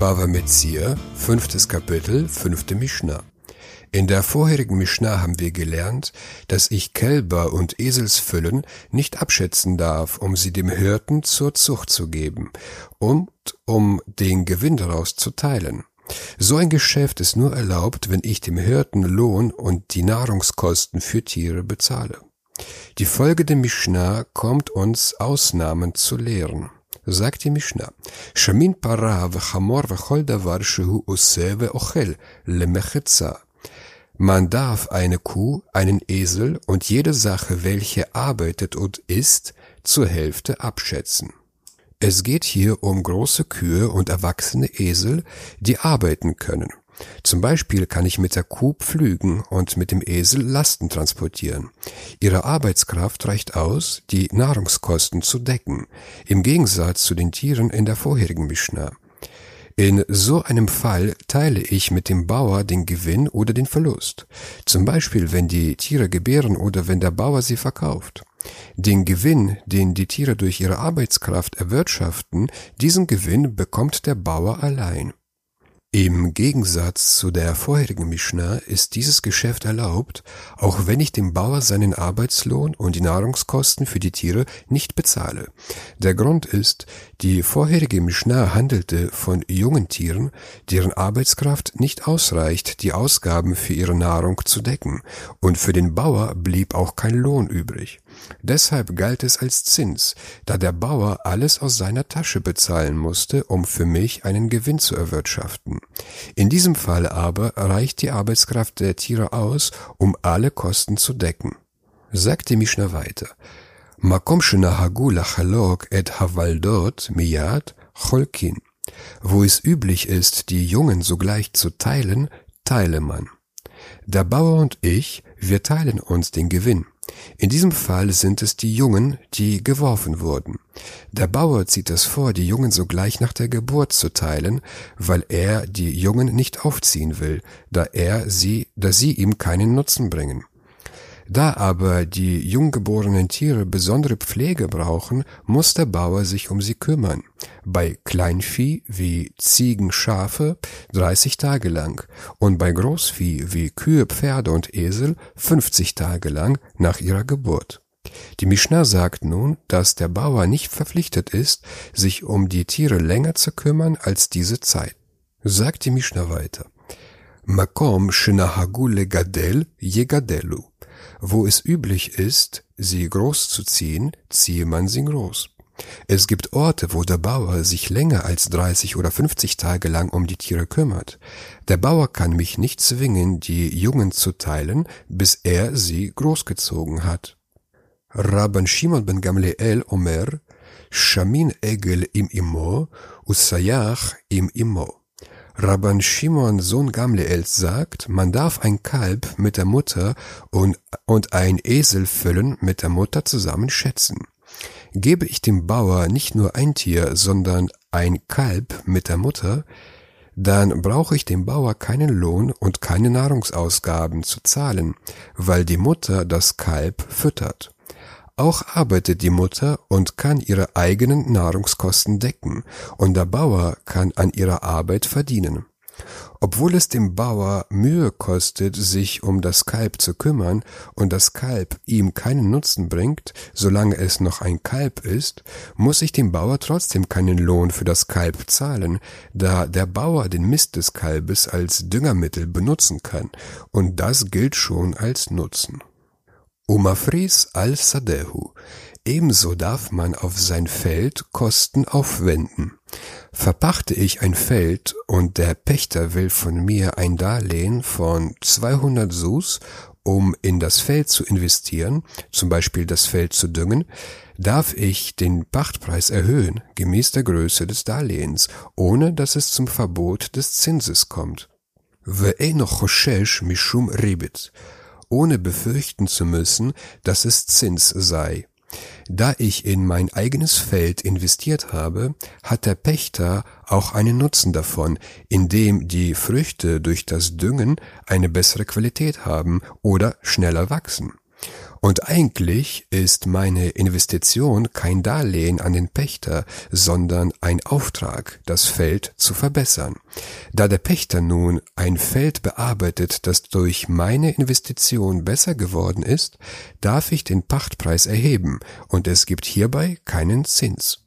Bava Metzir, fünftes Kapitel, fünfte Mishnah. In der vorherigen Mishnah haben wir gelernt, dass ich Kälber und Eselsfüllen nicht abschätzen darf, um sie dem Hirten zur Zucht zu geben und um den Gewinn daraus zu teilen. So ein Geschäft ist nur erlaubt, wenn ich dem Hirten Lohn und die Nahrungskosten für Tiere bezahle. Die Folge der Mishnah kommt uns Ausnahmen zu lehren sagt die Mishnah, שמין פרה וחמור וכל דבר שהוא עושה ואוכל למחצה. Man darf eine Kuh, einen Esel und jede Sache, welche arbeitet und isst, zur Hälfte abschätzen. Es geht hier um große Kühe und erwachsene Esel, die arbeiten können. Zum Beispiel kann ich mit der Kuh pflügen und mit dem Esel Lasten transportieren. Ihre Arbeitskraft reicht aus, die Nahrungskosten zu decken, im Gegensatz zu den Tieren in der vorherigen Mishnah. In so einem Fall teile ich mit dem Bauer den Gewinn oder den Verlust. Zum Beispiel, wenn die Tiere gebären oder wenn der Bauer sie verkauft. Den Gewinn, den die Tiere durch ihre Arbeitskraft erwirtschaften, diesen Gewinn bekommt der Bauer allein. Im Gegensatz zu der vorherigen Mishnah ist dieses Geschäft erlaubt, auch wenn ich dem Bauer seinen Arbeitslohn und die Nahrungskosten für die Tiere nicht bezahle. Der Grund ist, die vorherige Mishnah handelte von jungen Tieren, deren Arbeitskraft nicht ausreicht, die Ausgaben für ihre Nahrung zu decken, und für den Bauer blieb auch kein Lohn übrig. Deshalb galt es als Zins, da der Bauer alles aus seiner Tasche bezahlen musste, um für mich einen Gewinn zu erwirtschaften. In diesem Fall aber reicht die Arbeitskraft der Tiere aus, um alle Kosten zu decken. Sagte Mishnah weiter. Makom shenahagu lachalok et havaldot miyad cholkin. Wo es üblich ist, die Jungen sogleich zu teilen, teile man. Der Bauer und ich, wir teilen uns den Gewinn. In diesem Fall sind es die Jungen, die geworfen wurden. Der Bauer zieht es vor, die Jungen sogleich nach der Geburt zu teilen, weil er die Jungen nicht aufziehen will, da er sie, da sie ihm keinen Nutzen bringen. Da aber die junggeborenen Tiere besondere Pflege brauchen, muss der Bauer sich um sie kümmern. Bei Kleinvieh wie Ziegen, Schafe 30 Tage lang und bei Großvieh wie Kühe, Pferde und Esel 50 Tage lang nach ihrer Geburt. Die Mishnah sagt nun, dass der Bauer nicht verpflichtet ist, sich um die Tiere länger zu kümmern als diese Zeit. Sagt die Mishnah weiter. Makom shenahagu legadel yegadelu. Wo es üblich ist, sie groß zu ziehen, ziehe man sie groß. Es gibt Orte, wo der Bauer sich länger als 30 oder 50 Tage lang um die Tiere kümmert. Der Bauer kann mich nicht zwingen, die Jungen zu teilen, bis er sie großgezogen hat. Rabban Shimon ben Gamliel Omer, Shamin Egel im Imo, Usayach im Imo. Rabban Shimon Sohn Gamliels sagt, man darf ein Kalb mit der Mutter und, und ein Esel füllen mit der Mutter zusammen schätzen. Gebe ich dem Bauer nicht nur ein Tier, sondern ein Kalb mit der Mutter, dann brauche ich dem Bauer keinen Lohn und keine Nahrungsausgaben zu zahlen, weil die Mutter das Kalb füttert. Auch arbeitet die Mutter und kann ihre eigenen Nahrungskosten decken, und der Bauer kann an ihrer Arbeit verdienen. Obwohl es dem Bauer Mühe kostet, sich um das Kalb zu kümmern und das Kalb ihm keinen Nutzen bringt, solange es noch ein Kalb ist, muss ich dem Bauer trotzdem keinen Lohn für das Kalb zahlen, da der Bauer den Mist des Kalbes als Düngermittel benutzen kann, und das gilt schon als Nutzen. Umafris al-Sadehu. Ebenso darf man auf sein Feld Kosten aufwenden. Verpachte ich ein Feld und der Pächter will von mir ein Darlehen von 200 Sus, um in das Feld zu investieren, zum Beispiel das Feld zu düngen, darf ich den Pachtpreis erhöhen, gemäß der Größe des Darlehens, ohne dass es zum Verbot des Zinses kommt. Ve'eno choshesh mishum ribit ohne befürchten zu müssen, dass es Zins sei. Da ich in mein eigenes Feld investiert habe, hat der Pächter auch einen Nutzen davon, indem die Früchte durch das Düngen eine bessere Qualität haben oder schneller wachsen. Und eigentlich ist meine Investition kein Darlehen an den Pächter, sondern ein Auftrag, das Feld zu verbessern. Da der Pächter nun ein Feld bearbeitet, das durch meine Investition besser geworden ist, darf ich den Pachtpreis erheben, und es gibt hierbei keinen Zins.